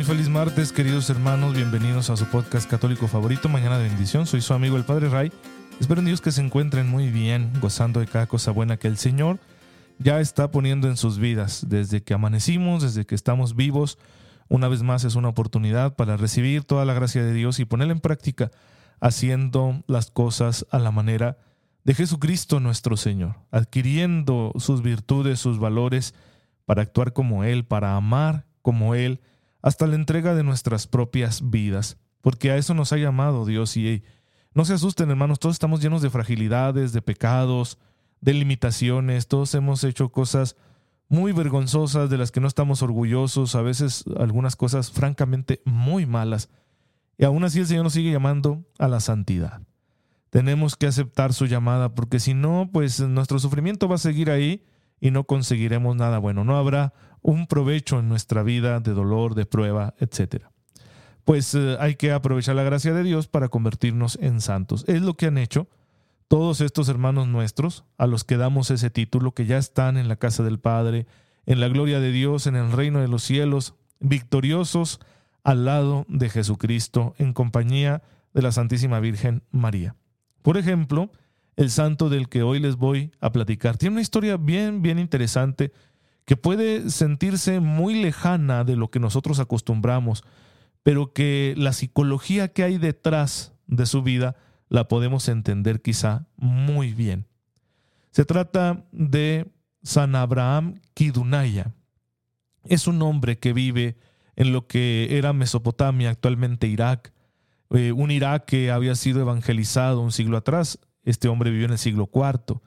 Muy feliz martes, queridos hermanos. Bienvenidos a su podcast católico favorito, Mañana de Bendición. Soy su amigo el Padre Ray. Espero en Dios que se encuentren muy bien, gozando de cada cosa buena que el Señor ya está poniendo en sus vidas. Desde que amanecimos, desde que estamos vivos, una vez más es una oportunidad para recibir toda la gracia de Dios y ponerla en práctica, haciendo las cosas a la manera de Jesucristo nuestro Señor, adquiriendo sus virtudes, sus valores, para actuar como Él, para amar como Él hasta la entrega de nuestras propias vidas, porque a eso nos ha llamado Dios y no se asusten hermanos, todos estamos llenos de fragilidades, de pecados, de limitaciones, todos hemos hecho cosas muy vergonzosas de las que no estamos orgullosos, a veces algunas cosas francamente muy malas, y aún así el Señor nos sigue llamando a la santidad. Tenemos que aceptar su llamada, porque si no, pues nuestro sufrimiento va a seguir ahí y no conseguiremos nada bueno. No habrá un provecho en nuestra vida de dolor, de prueba, etc. Pues eh, hay que aprovechar la gracia de Dios para convertirnos en santos. Es lo que han hecho todos estos hermanos nuestros, a los que damos ese título, que ya están en la casa del Padre, en la gloria de Dios, en el reino de los cielos, victoriosos al lado de Jesucristo, en compañía de la Santísima Virgen María. Por ejemplo, el santo del que hoy les voy a platicar tiene una historia bien, bien interesante que puede sentirse muy lejana de lo que nosotros acostumbramos, pero que la psicología que hay detrás de su vida la podemos entender quizá muy bien. Se trata de San Abraham Kidunaya. Es un hombre que vive en lo que era Mesopotamia, actualmente Irak, eh, un Irak que había sido evangelizado un siglo atrás. Este hombre vivió en el siglo IV.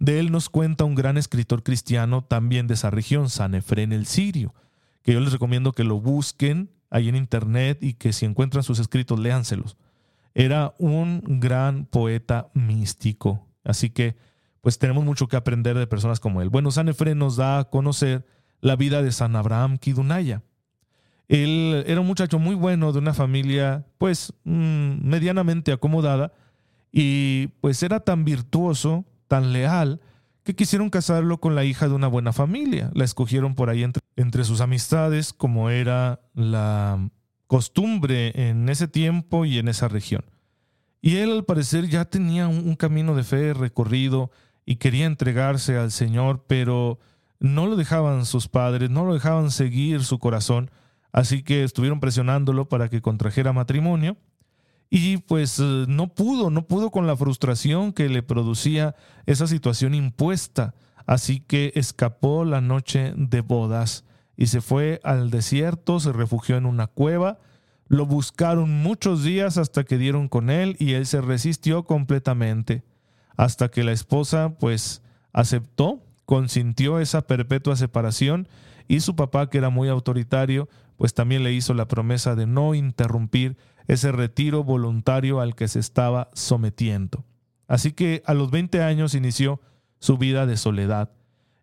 De él nos cuenta un gran escritor cristiano también de esa región, San Efrén el Sirio, que yo les recomiendo que lo busquen ahí en internet y que si encuentran sus escritos, léanselos. Era un gran poeta místico, así que pues tenemos mucho que aprender de personas como él. Bueno, San Efrén nos da a conocer la vida de San Abraham Kidunaya. Él era un muchacho muy bueno de una familia pues mm, medianamente acomodada y pues era tan virtuoso tan leal que quisieron casarlo con la hija de una buena familia. La escogieron por ahí entre, sus amistades, como era la costumbre en ese tiempo y en esa región. Y él al parecer ya tenía un, camino de fe recorrido y quería entregarse al Señor, pero no lo dejaban sus padres, no lo dejaban seguir su corazón, así que estuvieron presionándolo para que contrajera matrimonio y pues eh, no pudo, no pudo con la frustración que le producía esa situación impuesta. Así que escapó la noche de bodas y se fue al desierto, se refugió en una cueva. Lo buscaron muchos días hasta que dieron con él y él se resistió completamente. Hasta que la esposa pues aceptó, consintió esa perpetua separación y su papá, que era muy autoritario, pues también le hizo la promesa de no interrumpir ese retiro voluntario al que se estaba sometiendo. Así que a los 20 años inició su vida de soledad.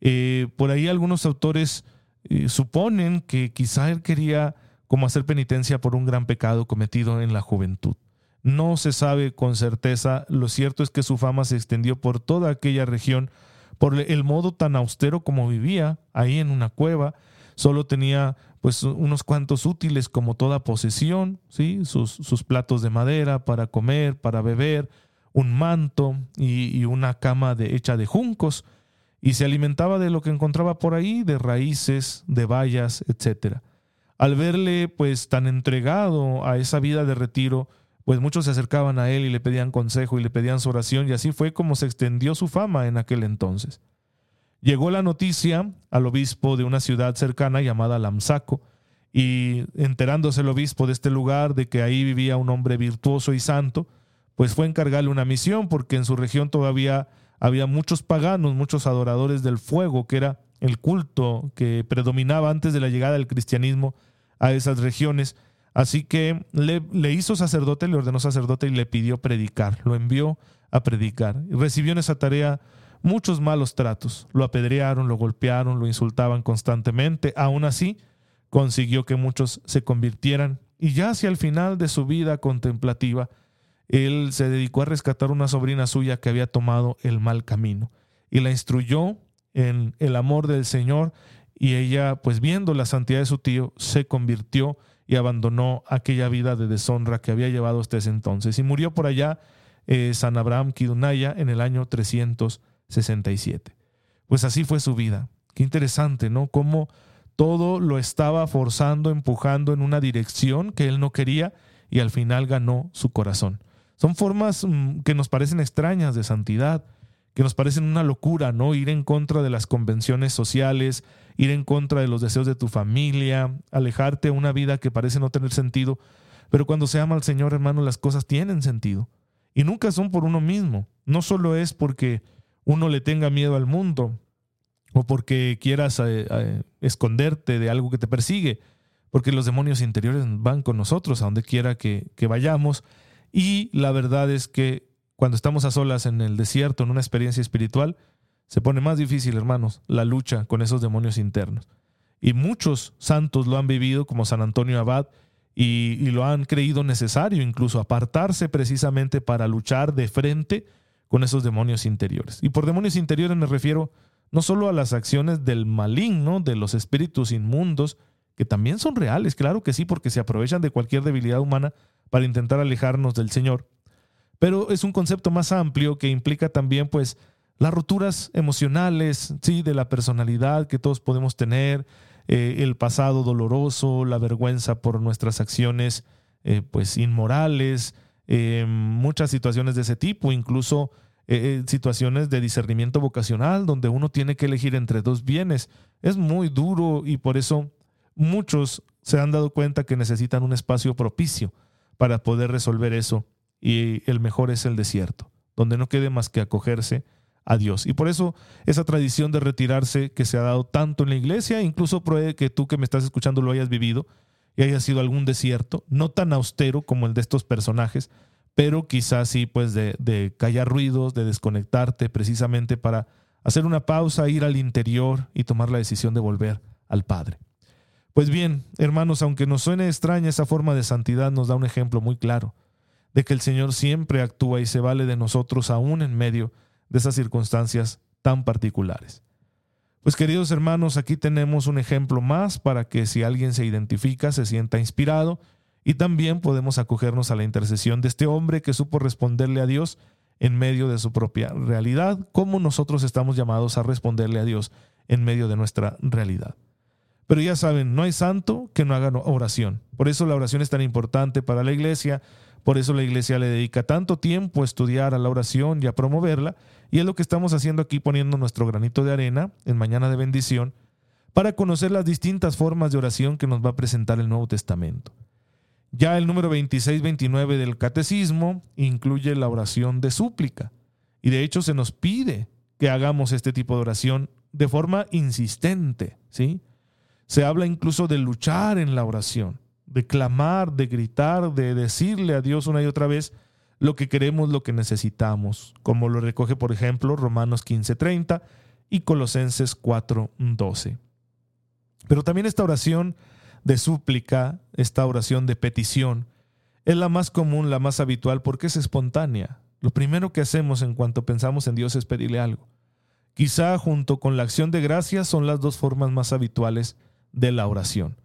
Eh, por ahí algunos autores eh, suponen que quizá él quería como hacer penitencia por un gran pecado cometido en la juventud. No se sabe con certeza, lo cierto es que su fama se extendió por toda aquella región por el modo tan austero como vivía ahí en una cueva, solo tenía pues unos cuantos útiles como toda posesión, ¿sí? sus, sus platos de madera para comer, para beber, un manto y, una cama de, hecha de juncos, y se alimentaba de lo que encontraba por ahí, de raíces, de bayas, etc. Al verle pues tan entregado a esa vida de retiro, pues muchos se acercaban a él y le pedían consejo y le pedían su oración, y así fue como se extendió su fama en aquel entonces. Llegó la noticia al obispo de una ciudad cercana llamada Lamsaco, y enterándose el obispo de este lugar de que ahí vivía un hombre virtuoso y santo, pues fue encargarle una misión, porque en su región todavía había muchos paganos, muchos adoradores del fuego, que era el culto que predominaba antes de la llegada del cristianismo a esas regiones. Así que le, le, hizo sacerdote, le ordenó sacerdote y le pidió predicar. Lo envió a predicar. Recibió en esa tarea muchos malos tratos. Lo apedrearon, lo golpearon, lo insultaban constantemente. Aún así, consiguió que muchos se convirtieran. Y ya hacia el final de su vida contemplativa, él se dedicó a rescatar una sobrina suya que había tomado el mal camino. Y la instruyó en el amor del Señor y ella, pues viendo la santidad de su tío, se convirtió y abandonó aquella vida de deshonra que había llevado hasta ese entonces. Y murió por allá eh, San Abraham Kidunaya en el año 367. Pues así fue su vida. Qué interesante, ¿no? Cómo todo lo estaba forzando, empujando en una dirección que él no quería y al final ganó su corazón. Son formas mm, que nos parecen extrañas de santidad, que nos parecen una locura, ¿no? Ir en contra de las convenciones sociales, ir en contra de los deseos de tu familia, alejarte de una vida que parece no tener sentido. Pero cuando se ama al Señor, hermano, las cosas tienen sentido. Y nunca son por uno mismo. No solo es porque uno le tenga miedo al mundo o porque quieras eh, eh, esconderte de algo que te persigue, porque los demonios interiores van con nosotros a donde quiera que, vayamos. Y la verdad es que cuando estamos a solas en el desierto, en una experiencia espiritual, se pone más difícil, hermanos, la lucha con esos demonios internos. Y muchos santos lo han vivido, como San Antonio Abad, y, lo han creído necesario incluso apartarse precisamente para luchar de frente con esos demonios interiores. Y por demonios interiores me refiero no solo a las acciones del maligno, de los espíritus inmundos, que también son reales, claro que sí, porque se aprovechan de cualquier debilidad humana para intentar alejarnos del Señor, pero es un concepto más amplio que implica también pues las roturas emocionales, sí, de la personalidad que todos podemos tener, eh, el pasado doloroso, la vergüenza por nuestras acciones eh, pues inmorales, eh, muchas situaciones de ese tipo, incluso situaciones de discernimiento vocacional donde uno tiene que elegir entre dos bienes. Es muy duro y por eso muchos se han dado cuenta que necesitan un espacio propicio para poder resolver eso y el mejor es el desierto, donde no quede más que acogerse a Dios. Y por eso esa tradición de retirarse que se ha dado tanto en la iglesia, incluso que tú que me estás escuchando lo hayas vivido y haya sido algún desierto, no tan austero como el de estos personajes, pero quizás sí, pues de, callar ruidos, de desconectarte precisamente para hacer una pausa, ir al interior y tomar la decisión de volver al Padre. Pues bien, hermanos, aunque nos suene extraña esa forma de santidad, nos da un ejemplo muy claro de que el Señor siempre actúa y se vale de nosotros aún en medio de esas circunstancias tan particulares. Pues queridos hermanos, aquí tenemos un ejemplo más para que si alguien se identifica se sienta inspirado y también podemos acogernos a la intercesión de este hombre que supo responderle a Dios en medio de su propia realidad, como nosotros estamos llamados a responderle a Dios en medio de nuestra realidad. Pero ya saben, no hay santo que no haga oración. Por eso la oración es tan importante para la iglesia, por eso la iglesia le dedica tanto tiempo a estudiar a la oración y a promoverla, y es lo que estamos haciendo aquí poniendo nuestro granito de arena en Mañana de Bendición, para conocer las distintas formas de oración que nos va a presentar el Nuevo Testamento. Ya el número 26-29 del Catecismo incluye la oración de súplica, y de hecho se nos pide que hagamos este tipo de oración de forma insistente, ¿sí? Se habla incluso de luchar en la oración de clamar, de gritar, de decirle a Dios una y otra vez lo que queremos, lo que necesitamos, como lo recoge, por ejemplo, Romanos 15:30 y Colosenses 4:12. Pero también esta oración de súplica, esta oración de petición, es la más común, la más habitual, porque es espontánea. Lo primero que hacemos en cuanto pensamos en Dios es pedirle algo. Quizá junto con la acción de gracias son las dos formas más habituales de la oración.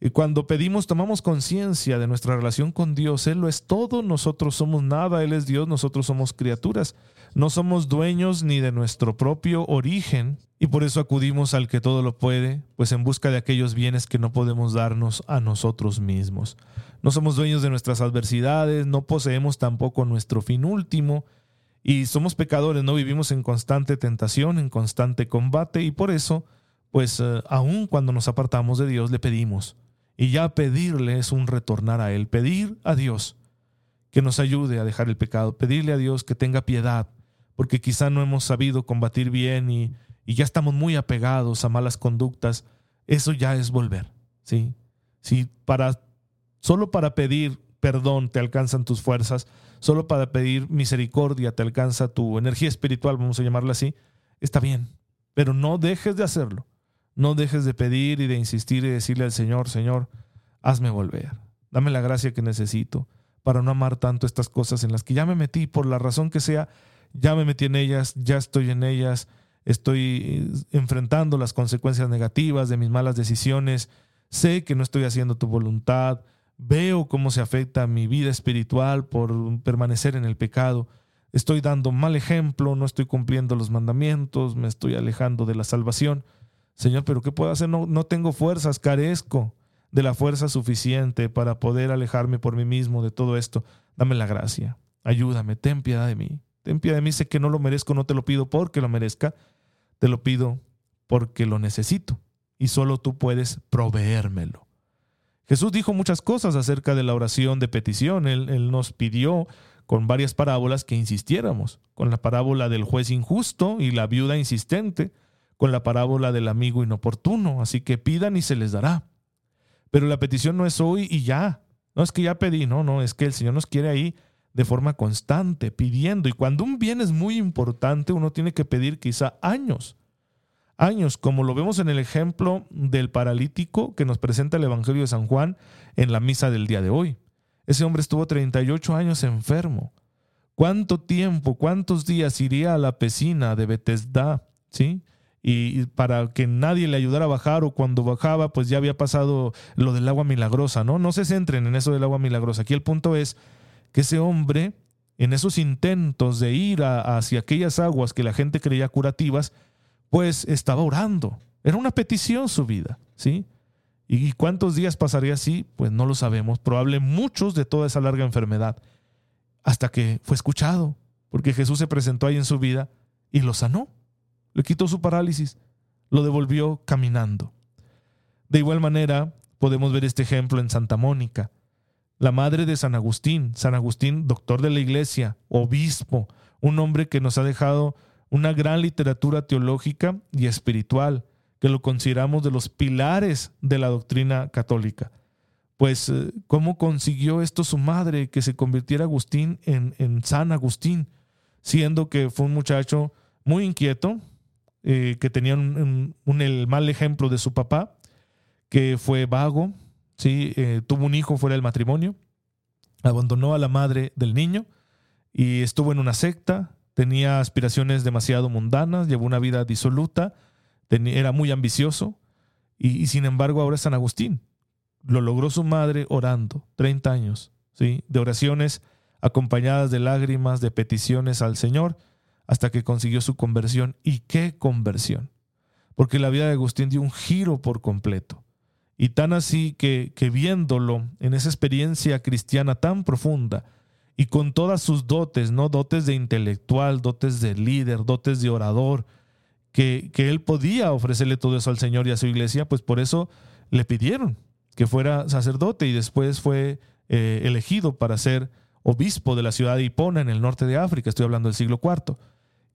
Y cuando pedimos, tomamos conciencia de nuestra relación con Dios. Él lo es todo, nosotros somos nada, Él es Dios, nosotros somos criaturas. No somos dueños ni de nuestro propio origen y por eso acudimos al que todo lo puede, pues en busca de aquellos bienes que no podemos darnos a nosotros mismos. No somos dueños de nuestras adversidades, no poseemos tampoco nuestro fin último y somos pecadores, no vivimos en constante tentación, en constante combate y por eso, pues eh, aun cuando nos apartamos de Dios, le pedimos y ya pedirle es un retornar a Él, pedir a Dios que nos ayude a dejar el pecado, pedirle a Dios que tenga piedad, porque quizá no hemos sabido combatir bien y, y ya estamos muy apegados a malas conductas, eso ya es volver, ¿sí? Si para Solo para pedir perdón te alcanzan tus fuerzas, solo para pedir misericordia te alcanza tu energía espiritual, vamos a llamarla así, está bien, pero no dejes de hacerlo. No dejes de pedir y de insistir y decirle al Señor, Señor, hazme volver. Dame la gracia que necesito para no amar tanto estas cosas en las que ya me metí, por la razón que sea, ya me metí en ellas, ya estoy en ellas, estoy eh, enfrentando las consecuencias negativas de mis malas decisiones, sé que no estoy haciendo tu voluntad, veo cómo se afecta mi vida espiritual por permanecer en el pecado, estoy dando mal ejemplo, no estoy cumpliendo los mandamientos, me estoy alejando de la salvación. Señor, pero ¿qué puedo hacer? No, no tengo fuerzas, carezco de la fuerza suficiente para poder alejarme por mí mismo de todo esto. Dame la gracia, ayúdame, ten piedad de mí. Ten piedad de mí, sé que no lo merezco, no te lo pido porque lo merezca, te lo pido porque lo necesito y solo tú puedes proveérmelo. Jesús dijo muchas cosas acerca de la oración de petición. Él, él, nos pidió con varias parábolas que insistiéramos, con la parábola del juez injusto y la viuda insistente, con la parábola del amigo inoportuno, así que pidan y se les dará. Pero la petición no es hoy y ya. No es que ya pedí, no, no, es que el Señor nos quiere ahí de forma constante, pidiendo. Y cuando un bien es muy importante, uno tiene que pedir quizá años. Años, como lo vemos en el ejemplo del paralítico que nos presenta el Evangelio de San Juan en la misa del día de hoy. Ese hombre estuvo 38 años enfermo. ¿Cuánto tiempo, cuántos días iría a la piscina de Betesda? ¿Sí? Y para que nadie le ayudara a bajar o cuando bajaba pues ya había pasado lo del agua milagrosa, ¿no? No se centren en eso del agua milagrosa. Aquí el punto es que ese hombre en esos intentos de ir hacia aquellas aguas que la gente creía curativas, pues estaba orando. Era una petición su vida, ¿sí? ¿Y cuántos días pasaría así? Pues no lo sabemos. Probable muchos de toda esa larga enfermedad. Hasta que fue escuchado, porque Jesús se presentó ahí en su vida y lo sanó le quitó su parálisis, lo devolvió caminando. De igual manera, podemos ver este ejemplo en Santa Mónica, la madre de San Agustín, San Agustín, doctor de la iglesia, obispo, un hombre que nos ha dejado una gran literatura teológica y espiritual, que lo consideramos de los pilares de la doctrina católica. Pues, eh, ¿cómo consiguió esto su madre, que se convirtiera Agustín en, en San Agustín, siendo que fue un muchacho muy inquieto, eh, que tenía un, el mal ejemplo de su papá, que fue vago, ¿sí? Eh, tuvo un hijo fuera del matrimonio, abandonó a la madre del niño y estuvo en una secta, tenía aspiraciones demasiado mundanas, llevó una vida disoluta, era muy ambicioso y, sin embargo ahora es San Agustín. Lo logró su madre orando, 30 años, ¿sí? de oraciones acompañadas de lágrimas, de peticiones al Señor hasta que consiguió su conversión. ¿Y qué conversión? Porque la vida de Agustín dio un giro por completo. Y tan así que, que viéndolo en esa experiencia cristiana tan profunda y con todas sus dotes, ¿no? Dotes de intelectual, dotes de líder, dotes de orador, que, que él podía ofrecerle todo eso al Señor y a su iglesia, pues por eso le pidieron que fuera sacerdote y después fue eh, elegido para ser obispo de la ciudad de Hipona en el norte de África, estoy hablando del siglo IV.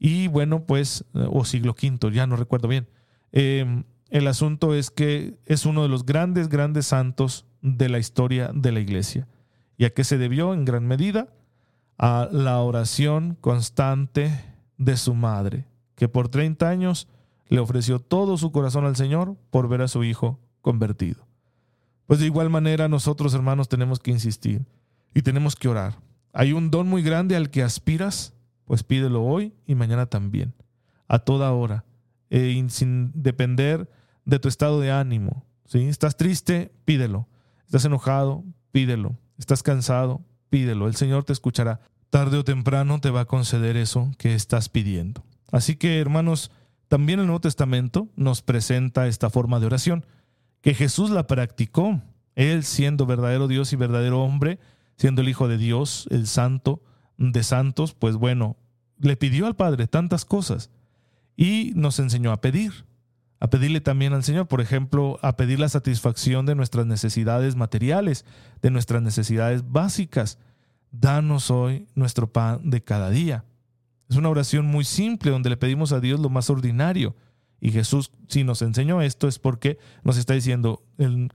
Y bueno, pues, o siglo V, ya no recuerdo bien. Em, el asunto es que es uno de los grandes, grandes santos de la historia de la iglesia. ¿Y a qué se debió en gran medida? A la oración constante de su madre, que por 30 años le ofreció todo su corazón al Señor por ver a su hijo convertido. Pues de igual manera nosotros hermanos tenemos que insistir y tenemos que orar. Hay un don muy grande al que aspiras pues pídelo hoy y mañana también, a toda hora, eh, sin depender de tu estado de ánimo. ¿sí? Estás triste, pídelo. Estás enojado, pídelo. Estás cansado, pídelo. El Señor te escuchará. Tarde o temprano te va a conceder eso que estás pidiendo. Así que, hermanos, también el Nuevo Testamento nos presenta esta forma de oración, que Jesús la practicó. Él siendo verdadero Dios y verdadero hombre, siendo el Hijo de Dios, el Santo, de santos, pues bueno, le pidió al Padre tantas cosas y nos enseñó a pedir, a pedirle también al Señor, por ejemplo, a pedir la satisfacción de nuestras necesidades materiales, de nuestras necesidades básicas. Danos hoy nuestro pan de cada día. Es una oración muy simple donde le pedimos a Dios lo más ordinario. Y Jesús, si nos enseñó esto, es porque nos está diciendo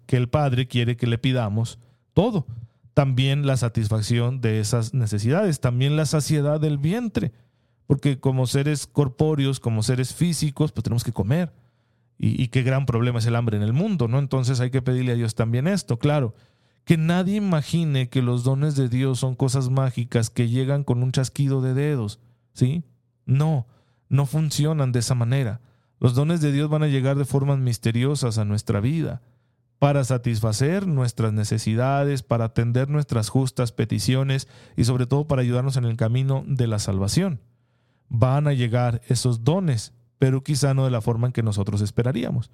que el Padre quiere que le pidamos todo. También la satisfacción de esas necesidades, también la saciedad del vientre, porque como seres corpóreos, como seres físicos, pues tenemos que comer. Y, y qué gran problema es el hambre en el mundo, ¿no? Entonces hay que pedirle a Dios también esto, claro. Que nadie imagine que los dones de Dios son cosas mágicas que llegan con un chasquido de dedos, ¿sí? No, no funcionan de esa manera. Los dones de Dios van a llegar de formas misteriosas a nuestra vida para satisfacer nuestras necesidades, para atender nuestras justas peticiones y sobre todo para ayudarnos en el camino de la salvación. Van a llegar esos dones, pero quizá no de la forma en que nosotros esperaríamos.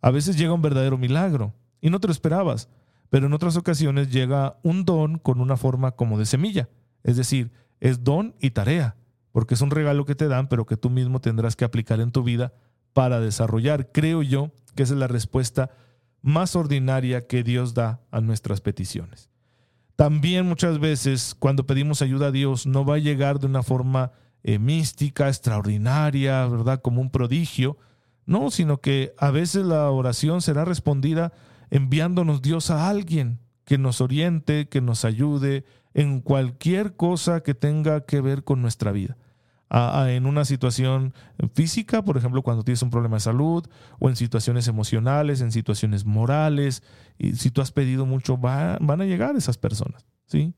A veces llega un verdadero milagro y no te lo esperabas, pero en otras ocasiones llega un don con una forma como de semilla, es decir, es don y tarea, porque es un regalo que te dan, pero que tú mismo tendrás que aplicar en tu vida para desarrollar. Creo yo que esa es la respuesta más ordinaria que Dios da a nuestras peticiones. También muchas veces cuando pedimos ayuda a Dios no va a llegar de una forma eh, mística, extraordinaria, ¿verdad? Como un prodigio. No, sino que a veces la oración será respondida enviándonos Dios a alguien que nos oriente, que nos ayude en cualquier cosa que tenga que ver con nuestra vida en una situación física, por ejemplo, cuando tienes un problema de salud, o en situaciones emocionales, en situaciones morales. Y si tú has pedido mucho, van a llegar esas personas, ¿sí?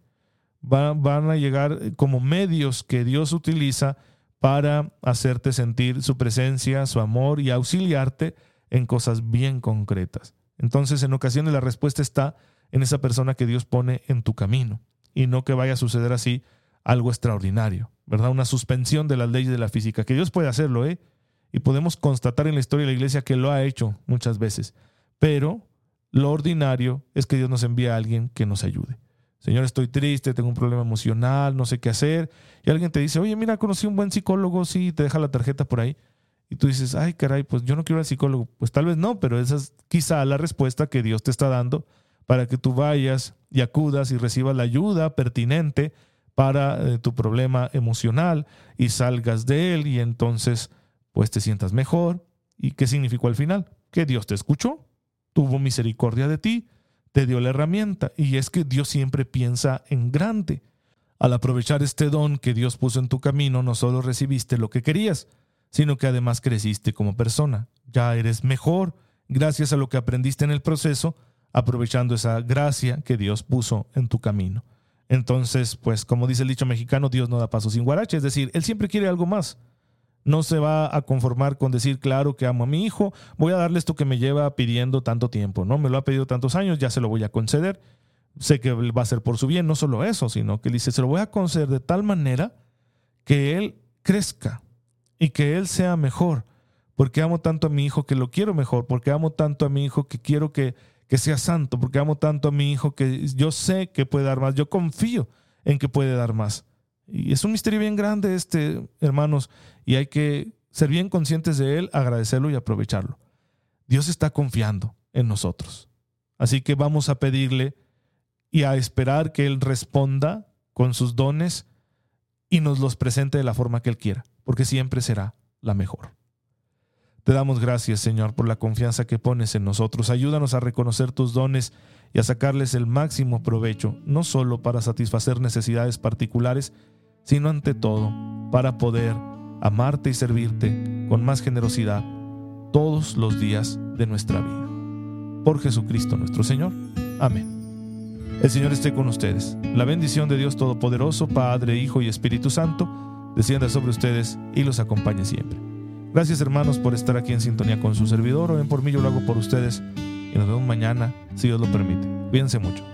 van a llegar como medios que Dios utiliza para hacerte sentir su presencia, su amor y auxiliarte en cosas bien concretas. Entonces, en ocasiones la respuesta está en esa persona que Dios pone en tu camino y no que vaya a suceder así algo extraordinario. ¿Verdad? Una suspensión de las leyes de la física, que Dios puede hacerlo, ¿eh? Y podemos constatar en la historia de la iglesia que lo ha hecho muchas veces. Pero lo ordinario es que Dios nos envía a alguien que nos ayude. Señor, estoy triste, tengo un problema emocional, no sé qué hacer. Y alguien te dice, oye, mira, conocí un buen psicólogo, sí, te deja la tarjeta por ahí. Y tú dices, ay, caray, pues yo no quiero al psicólogo. Pues tal vez no, pero esa es quizá la respuesta que Dios te está dando para que tú vayas y acudas y recibas la ayuda pertinente para eh, tu problema emocional y salgas de él y entonces pues te sientas mejor. ¿Y qué significó al final? Que Dios te escuchó, tuvo misericordia de ti, te dio la herramienta y es que Dios siempre piensa en grande. Al aprovechar este don que Dios puso en tu camino, no solo recibiste lo que querías, sino que además creciste como persona. Ya eres mejor gracias a lo que aprendiste en el proceso, aprovechando esa gracia que Dios puso en tu camino. Entonces, pues como dice el dicho mexicano, Dios no da paso sin guarache, es decir, Él siempre quiere algo más. No se va a conformar con decir, claro que amo a mi hijo, voy a darle esto que me lleva pidiendo tanto tiempo, ¿no? Me lo ha pedido tantos años, ya se lo voy a conceder. Sé que va a ser por su bien, no solo eso, sino que dice, se lo voy a conceder de tal manera que él crezca y que él sea mejor, porque amo tanto a mi hijo que lo quiero mejor, porque amo tanto a mi hijo que quiero que que sea santo, porque amo tanto a mi hijo que yo sé que puede dar más, yo confío en que puede dar más. Y es un misterio bien grande este, hermanos, y hay que ser bien conscientes de él, agradecerlo y aprovecharlo. Dios está confiando en nosotros. Así que vamos a pedirle y a esperar que Él responda con sus dones y nos los presente de la forma que Él quiera, porque siempre será la mejor. Te damos gracias, Señor, por la confianza que pones en nosotros. Ayúdanos a reconocer tus dones y a sacarles el máximo provecho, no solo para satisfacer necesidades particulares, sino ante todo para poder amarte y servirte con más generosidad todos los días de nuestra vida. Por Jesucristo nuestro Señor. Amén. El Señor esté con ustedes. La bendición de Dios Todopoderoso, Padre, Hijo y Espíritu Santo, descienda sobre ustedes y los acompañe siempre. Gracias hermanos por estar aquí en sintonía con su servidor. Oren por mí, yo lo hago por ustedes. Y nos vemos mañana, si Dios lo permite. Cuídense mucho.